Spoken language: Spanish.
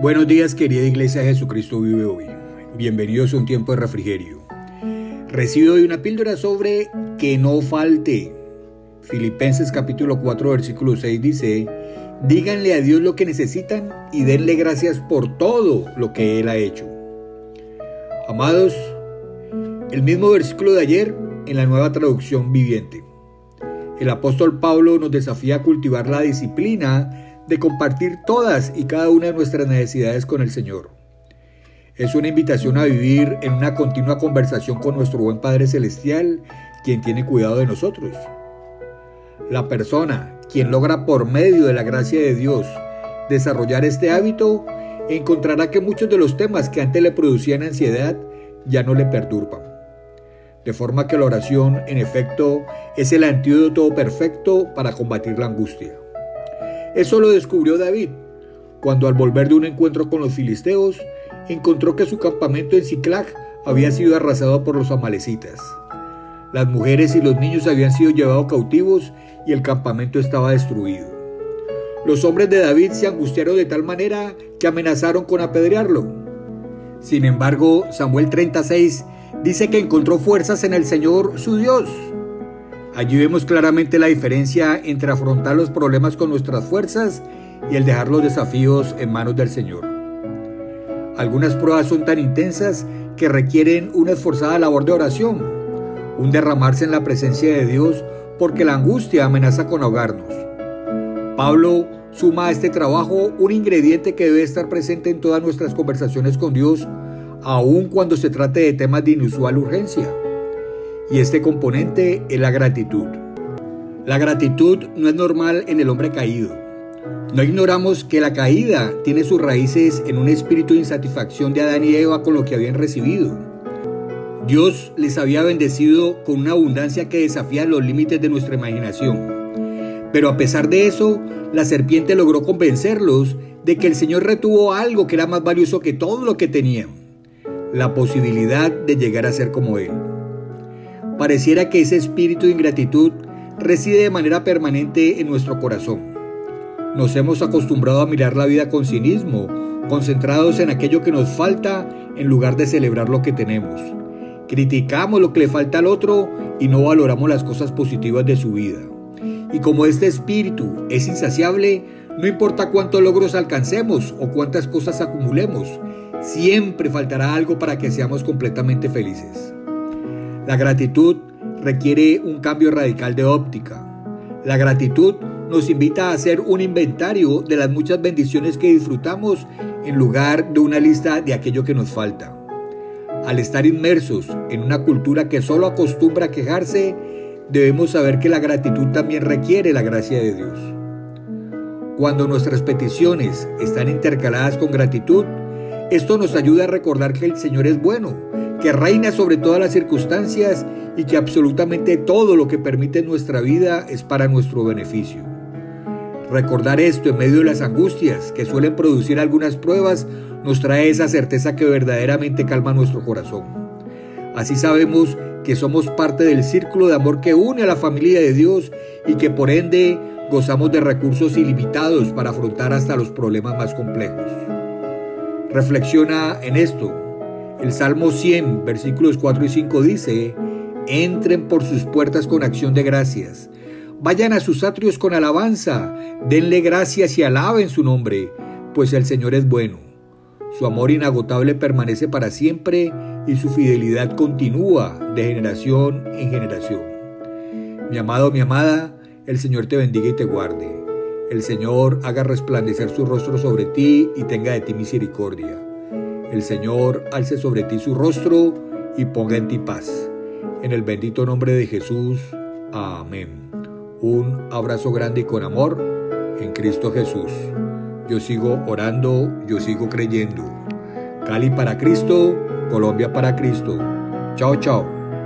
Buenos días querida Iglesia Jesucristo vive hoy. Bienvenidos a un tiempo de refrigerio. Recibo hoy una píldora sobre que no falte. Filipenses capítulo 4 versículo 6 dice, díganle a Dios lo que necesitan y denle gracias por todo lo que Él ha hecho. Amados, el mismo versículo de ayer en la nueva traducción viviente. El apóstol Pablo nos desafía a cultivar la disciplina de compartir todas y cada una de nuestras necesidades con el Señor. Es una invitación a vivir en una continua conversación con nuestro buen Padre Celestial, quien tiene cuidado de nosotros. La persona, quien logra por medio de la gracia de Dios desarrollar este hábito, encontrará que muchos de los temas que antes le producían ansiedad ya no le perturban. De forma que la oración, en efecto, es el antídoto perfecto para combatir la angustia. Eso lo descubrió David, cuando al volver de un encuentro con los filisteos, encontró que su campamento en Ciclag había sido arrasado por los amalecitas. Las mujeres y los niños habían sido llevados cautivos y el campamento estaba destruido. Los hombres de David se angustiaron de tal manera que amenazaron con apedrearlo. Sin embargo, Samuel 36 dice que encontró fuerzas en el Señor su Dios Allí vemos claramente la diferencia entre afrontar los problemas con nuestras fuerzas y el dejar los desafíos en manos del Señor. Algunas pruebas son tan intensas que requieren una esforzada labor de oración, un derramarse en la presencia de Dios porque la angustia amenaza con ahogarnos. Pablo suma a este trabajo un ingrediente que debe estar presente en todas nuestras conversaciones con Dios, aun cuando se trate de temas de inusual urgencia y este componente es la gratitud. La gratitud no es normal en el hombre caído. No ignoramos que la caída tiene sus raíces en un espíritu de insatisfacción de Adán y Eva con lo que habían recibido. Dios les había bendecido con una abundancia que desafía los límites de nuestra imaginación. Pero a pesar de eso, la serpiente logró convencerlos de que el Señor retuvo algo que era más valioso que todo lo que tenían, la posibilidad de llegar a ser como Él. Pareciera que ese espíritu de ingratitud reside de manera permanente en nuestro corazón. Nos hemos acostumbrado a mirar la vida con cinismo, concentrados en aquello que nos falta en lugar de celebrar lo que tenemos. Criticamos lo que le falta al otro y no valoramos las cosas positivas de su vida. Y como este espíritu es insaciable, no importa cuántos logros alcancemos o cuántas cosas acumulemos, siempre faltará algo para que seamos completamente felices. La gratitud requiere un cambio radical de óptica. La gratitud nos invita a hacer un inventario de las muchas bendiciones que disfrutamos en lugar de una lista de aquello que nos falta. Al estar inmersos en una cultura que solo acostumbra a quejarse, debemos saber que la gratitud también requiere la gracia de Dios. Cuando nuestras peticiones están intercaladas con gratitud, esto nos ayuda a recordar que el Señor es bueno que reina sobre todas las circunstancias y que absolutamente todo lo que permite nuestra vida es para nuestro beneficio. Recordar esto en medio de las angustias que suelen producir algunas pruebas nos trae esa certeza que verdaderamente calma nuestro corazón. Así sabemos que somos parte del círculo de amor que une a la familia de Dios y que por ende gozamos de recursos ilimitados para afrontar hasta los problemas más complejos. Reflexiona en esto el Salmo 100, versículos 4 y 5 dice, entren por sus puertas con acción de gracias, vayan a sus atrios con alabanza, denle gracias y alaben su nombre, pues el Señor es bueno. Su amor inagotable permanece para siempre y su fidelidad continúa de generación en generación. Mi amado, mi amada, el Señor te bendiga y te guarde. El Señor haga resplandecer su rostro sobre ti y tenga de ti misericordia. El Señor alce sobre ti su rostro y ponga en ti paz. En el bendito nombre de Jesús. Amén. Un abrazo grande y con amor en Cristo Jesús. Yo sigo orando, yo sigo creyendo. Cali para Cristo, Colombia para Cristo. Chao, chao.